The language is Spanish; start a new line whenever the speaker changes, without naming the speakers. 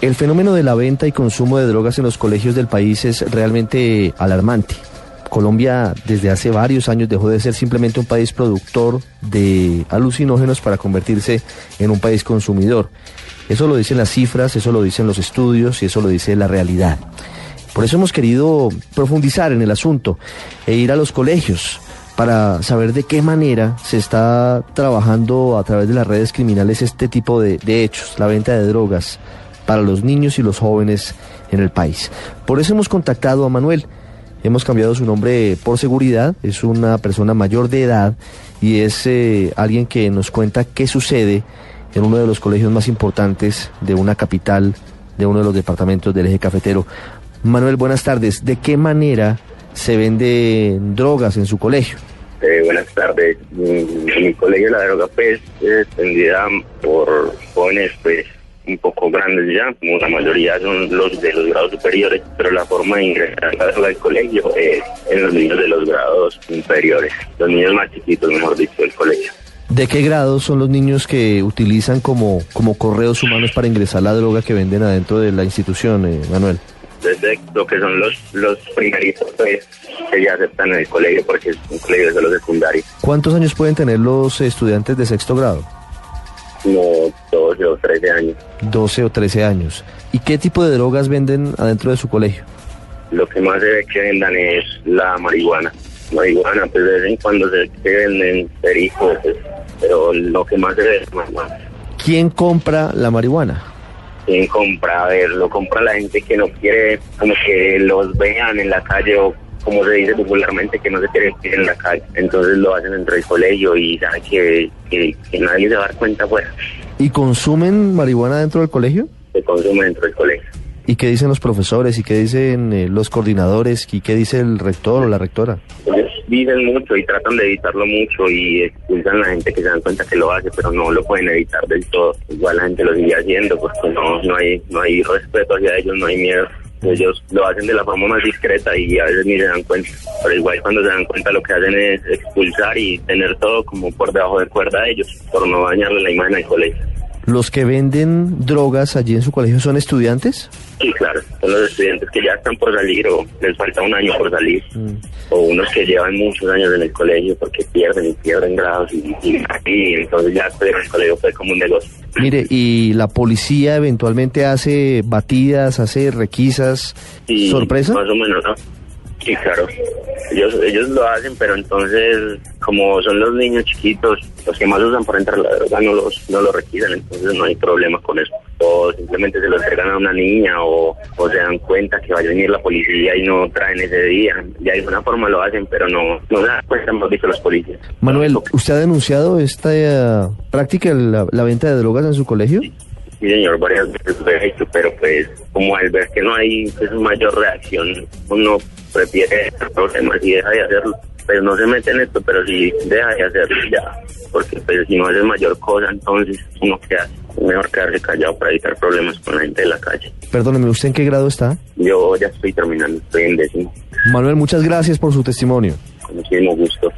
El fenómeno de la venta y consumo de drogas en los colegios del país es realmente alarmante. Colombia desde hace varios años dejó de ser simplemente un país productor de alucinógenos para convertirse en un país consumidor. Eso lo dicen las cifras, eso lo dicen los estudios y eso lo dice la realidad. Por eso hemos querido profundizar en el asunto e ir a los colegios para saber de qué manera se está trabajando a través de las redes criminales este tipo de, de hechos, la venta de drogas para los niños y los jóvenes en el país. Por eso hemos contactado a Manuel. Hemos cambiado su nombre por seguridad, es una persona mayor de edad y es eh, alguien que nos cuenta qué sucede en uno de los colegios más importantes de una capital, de uno de los departamentos del eje cafetero. Manuel, buenas tardes. ¿De qué manera se venden drogas en su colegio?
Eh, buenas tardes. En mi colegio la droga pues es vendida por jóvenes pues un poco grandes ya, como la mayoría son los de los grados superiores, pero la forma de ingresar a la droga al colegio es en los niños de los grados inferiores, los niños más chiquitos, mejor dicho, del colegio.
¿De qué grado son los niños que utilizan como, como correos humanos para ingresar la droga que venden adentro de la institución, eh, Manuel?
Desde lo que son los, los primeritos pues, que ya aceptan en el colegio porque es un colegio de los secundarios.
¿Cuántos años pueden tener los estudiantes de sexto grado?
Como 12 o 13 años.
12 o 13 años. ¿Y qué tipo de drogas venden adentro de su colegio?
Lo que más se ve que vendan es la marihuana. Marihuana, pues de vez en cuando se, venden pericos, pues, pero lo que más se ve es marihuana.
¿Quién compra la marihuana?
¿Quién compra? A ver, lo compra la gente que no quiere como que los vean en la calle o como se dice popularmente, que no se quieren ver en la calle. Entonces lo hacen dentro del colegio y saben que, que, que nadie se va a dar cuenta afuera.
¿Y consumen marihuana dentro del colegio?
Se consume dentro del colegio.
¿Y qué dicen los profesores? ¿Y qué dicen eh, los coordinadores? ¿Y qué dice el rector o la rectora?
Ellos dicen mucho y tratan de evitarlo mucho y expulsan a la gente que se dan cuenta que lo hace, pero no lo pueden evitar del todo. Igual la gente lo sigue haciendo porque no, no, hay, no hay respeto hacia ellos, no hay miedo. Ellos lo hacen de la forma más discreta y a veces ni se dan cuenta. Pero igual cuando se dan cuenta lo que hacen es expulsar y tener todo como por debajo de cuerda a ellos, por no dañarle la imagen al colegio.
¿Los que venden drogas allí en su colegio son estudiantes?
Sí, claro, son los estudiantes que ya están por salir o les falta un año por salir,
Mm.
o unos que llevan muchos años en el colegio porque pierden y pierden grados y, y, y entonces ya en el colegio fue como un negocio.
Mire, ¿y la policía eventualmente hace batidas, hace requisas?
Y
¿Sorpresa?
Más o menos, ¿no? Sí, claro. Ellos, ellos lo hacen, pero entonces, como son los niños chiquitos, los que más usan para entrar a la droga no los, no los requisan, entonces no hay problema con eso. O simplemente se lo entregan a una niña o, o se dan cuenta que va a venir la policía y no traen ese día. De alguna forma lo hacen, pero no, no se dan cuenta, hemos visto los policías.
Manuel, ¿usted ha denunciado esta eh, práctica, la, la venta de drogas en su colegio?
Sí, señor, varias veces lo he hecho, pero pues como al ver que no hay pues, mayor reacción, uno prefiere problemas y deja de hacerlo. Pero no se mete en esto, pero sí deja de hacerlo ya. Porque pues, si no hace mayor cosa, entonces uno qué hace. Mejor quedarse callado para evitar problemas con la gente de la calle.
Perdóneme, ¿usted en qué grado está?
Yo ya estoy terminando, estoy en décimo.
Manuel, muchas gracias por su testimonio.
Con muchísimo gusto.